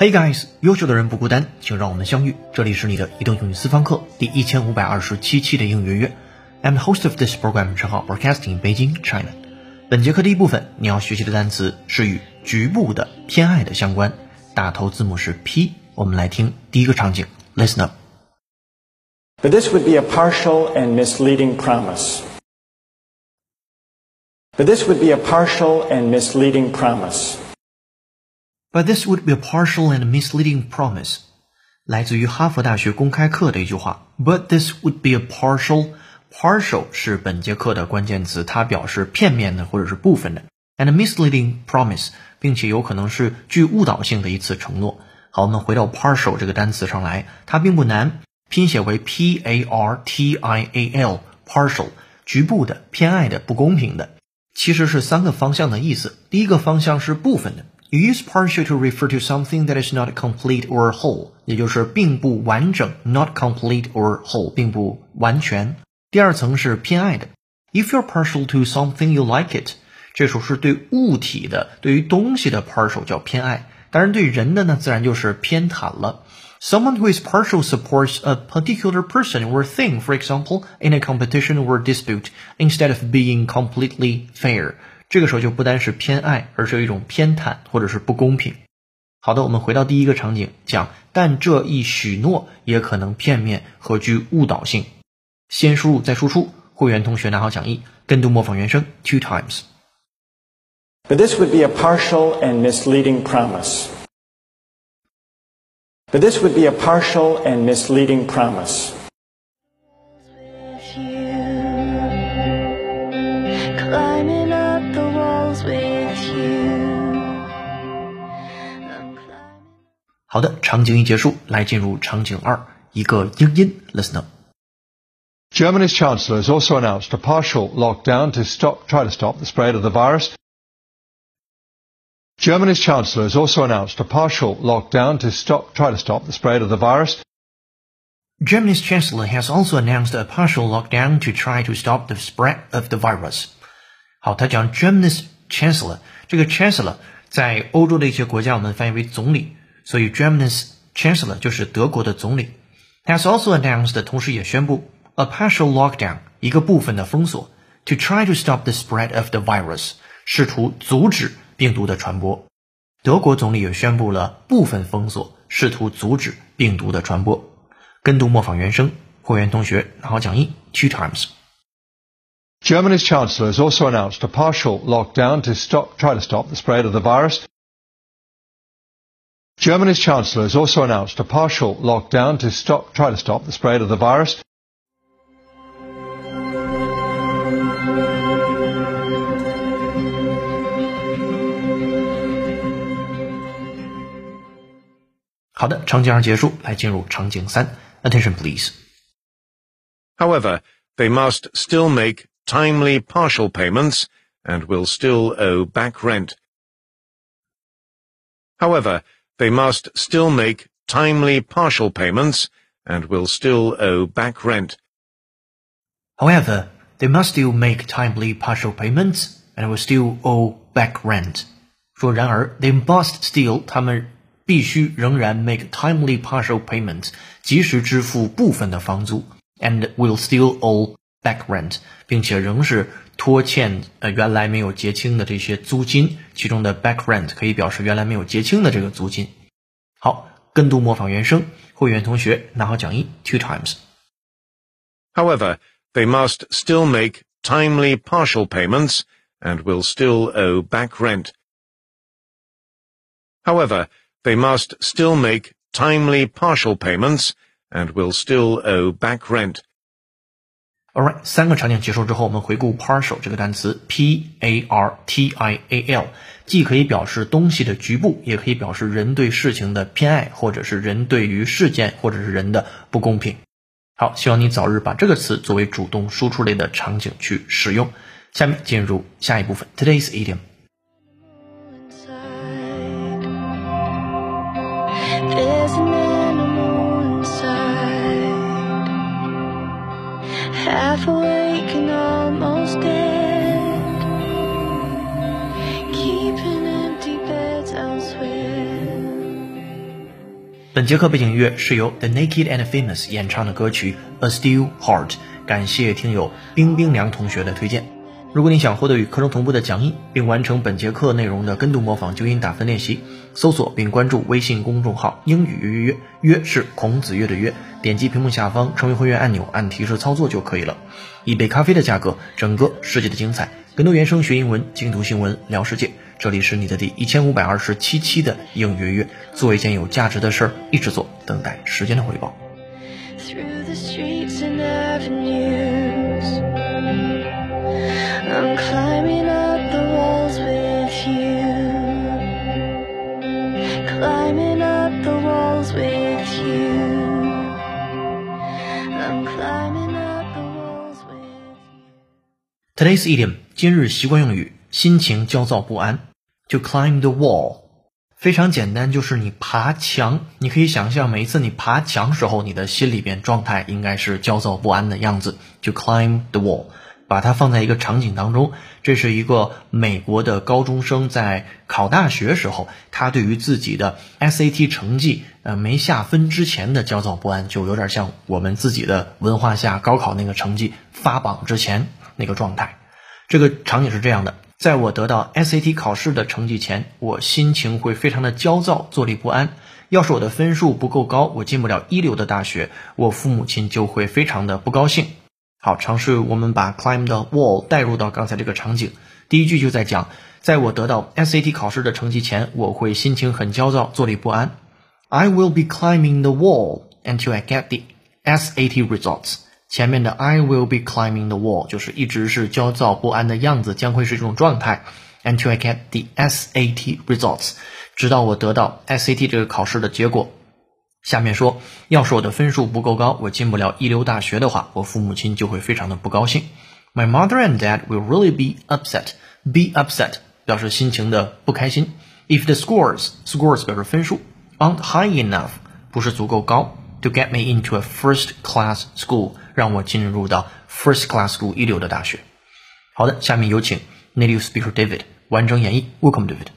Hey guys，优秀的人不孤单，请让我们相遇。这里是你的移动英语私房课第一千五百二十七期的英语约。I'm the host of this program，陈浩，broadcasting in Beijing, China。本节课第一部分你要学习的单词是与局部的偏爱的相关，大头字母是 P。我们来听第一个场景，Listen up。But this would be a partial and misleading promise. But this would be a partial and misleading promise. But this would be a partial and misleading promise. 来自于哈佛大学公开课的一句话。But this would be a partial. Partial 是本节课的关键词，它表示片面的或者是部分的。And misleading promise，并且有可能是具误导性的一次承诺。好，我们回到 partial 这个单词上来，它并不难。拼写为 p a r t i a l，partial，局部的、偏爱的、不公平的，其实是三个方向的意思。第一个方向是部分的 use partial to refer to something that is not complete or whole，也就是并不完整，not complete or whole，并不完全。第二层是偏爱的，if you're partial to something you like it，这时候是对物体的、对于东西的 partial 叫偏爱，当然对人的呢，自然就是偏袒了。Someone who is partial supports a particular person or thing, for example, in a competition or dispute, instead of being completely fair. 这个时候就不单是偏爱，而是有一种偏袒或者是不公平。好的，我们回到第一个场景，讲，但这一许诺也可能片面和具误导性。先输入再输出，会员同学拿好讲义，跟读模仿原声 two times. But this would be a partial and misleading promise. But this would be a partial and misleading promise. Climbing 好的，场景一结束，来进入场景二，一个英音，listen up。 Germany's Chancellor has also announced a partial lockdown to stop, try to stop the spread of the virus. Germany's Chancellor has also announced a partial lockdown to stop, try to stop the spread of the virus. Germany's chancellor has also announced a partial lockdown to try to stop the spread of the virus. 好，他讲 Germany's chancellor，这个 chancellor 在欧洲的一些国家我们翻译为总理， 所以 Germany's chancellor 就是德国的总理。Has also announced，同时也宣布 a partial lockdown，一个部分的封锁，to try to stop the spread of the virus，试图阻止病毒的传播。德国总理也宣布了部分封锁，试图阻止病毒的传播。跟读模仿原声，会员同学拿好讲义 two times。 Germany's Chancellor has also announced a partial lockdown to stop, try to stop the spread of the virus. Germany's Chancellor has also announced a partial lockdown to stop, try to stop the spread of the virus. Attention, please. However, they must still make timely partial payments and will still owe back rent. However, they must still make timely partial payments and will still owe back rent. However, they must still make timely partial payments and will still owe back rent. 说然而，they must still，他们必须仍然 make timely partial payments，及时支付部分的房租，and will still owe back rent，并且仍是 拖欠呃原来没有结清的这些租金，其中的 back rent 可以表示原来没有结清的这个租金。好，跟读模仿原声，会员同学拿好讲义 two times。 However, they must still make timely partial payments and will still owe back rent. However, they must still make timely partial payments and will still owe back rent. All right，三个场景结束之后，我们回顾 partial 这个单词，p a r t i a l，既可以表示东西的局部，也可以表示人对事情的偏爱，或者是人对于事件或者是人的不公平。好，希望你早日把这个词作为主动输出类的场景去使用。下面进入下一部分，Today's idiom。There's half awake and almost dead keeping empty beds elsewhere 本节课背景音乐是由 the naked and famous 演唱的歌曲 a still heart 感谢听友冰冰凉同学的推荐如果你想获得与课程同步的讲义，并完成本节课内容的跟读模仿、纠音打分练习，搜索并关注微信公众号“英语约约约”，约是孔子约的约，点击屏幕下方成为会员按钮，按提示操作就可以了。一杯咖啡的价格，整个世界的精彩，跟读原声学英文，精读新闻聊世界。这里是你的第一千五百二十七期的英语约约，做一件有价值的事儿，一直做，等待时间的回报。through the streets and avenue Today's idiom 今日习惯用语，心情焦躁不安。To climb the wall，非常简单，就是你爬墙。你可以想象，每一次你爬墙时候，你的心里边状态应该是焦躁不安的样子。To climb the wall，把它放在一个场景当中，这是一个美国的高中生在考大学时候，他对于自己的 SAT 成绩呃没下分之前的焦躁不安，就有点像我们自己的文化下高考那个成绩发榜之前那个状态。这个场景是这样的：在我得到 SAT 考试的成绩前，我心情会非常的焦躁，坐立不安。要是我的分数不够高，我进不了一流的大学，我父母亲就会非常的不高兴。好，尝试我们把 climb the wall 带入到刚才这个场景。第一句就在讲，在我得到 SAT 考试的成绩前，我会心情很焦躁，坐立不安。I will be climbing the wall until I get the SAT results。前面的 I will be climbing the wall 就是一直是焦躁不安的样子，将会是这种状态。Until I get the SAT results，直到我得到 SAT 这个考试的结果。下面说，要是我的分数不够高，我进不了一流大学的话，我父母亲就会非常的不高兴。My mother and dad will really be upset. Be upset 表示心情的不开心。If the scores scores 表示分数 aren't high enough 不是足够高，to get me into a first class school 让我进入到 first class school 一流的大学。好的，下面有请 native speaker David 完整演绎。Welcome David。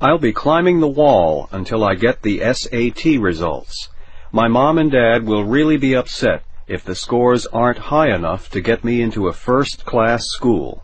I'll be climbing the wall until I get the SAT results. My mom and dad will really be upset if the scores aren't high enough to get me into a first class school.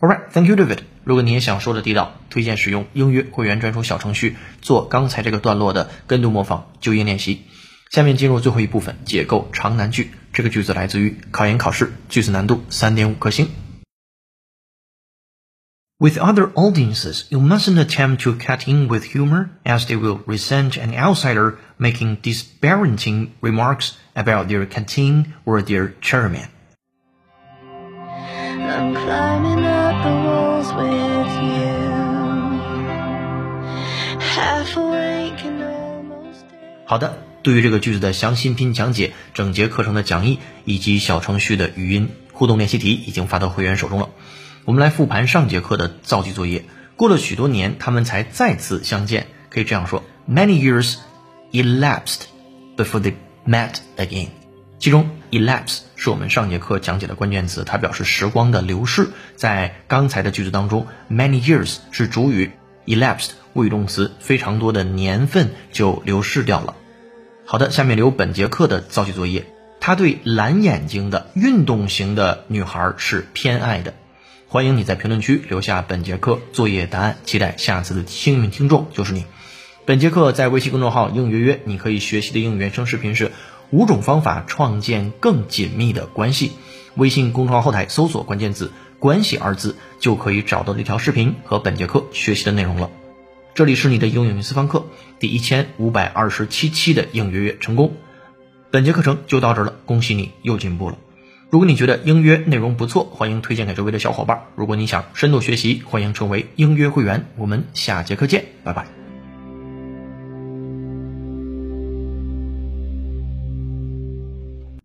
，All right, thank you, David。如果你也想说的地道，推荐使用英约会员专属小程序做刚才这个段落的跟读模仿、纠音练习。下面进入最后一部分，解构长难句。这个句子来自于考研考试，句子难度三点五颗星。With other audiences, you mustn't attempt to cut in with humor, as they will resent an outsider making disparaging remarks about their canteen or their chairman. with you. Have waking almost 好的对于这个句子的详细拼讲解整节课程的讲义以及小程序的语音互动练习题已经发到会员手中了。我们来复盘上节课的造句作业过了许多年他们才再次相见可以这样说 many years elapsed before they met again 其中 elapse 是我们上节课讲解的关键词，它表示时光的流逝。在刚才的句子当中，many years 是主语，elapsed 谓语动词，非常多的年份就流逝掉了。好的，下面留本节课的造句作业。他对蓝眼睛的运动型的女孩是偏爱的。欢迎你在评论区留下本节课作业答案，期待下次的幸运听众就是你。本节课在微信公众号“应约约”，你可以学习的英语原声视频是五种方法创建更紧密的关系。微信公众号后台搜索关键字“关系”二字，就可以找到这条视频和本节课学习的内容了。这里是你的英语私房课第一千五百二十七期的应约约成功。本节课程就到这儿了，恭喜你又进步了。如果你觉得英约内容不错，欢迎推荐给周围的小伙伴。如果你想深度学习，欢迎成为英约会员。我们下节课见，拜拜。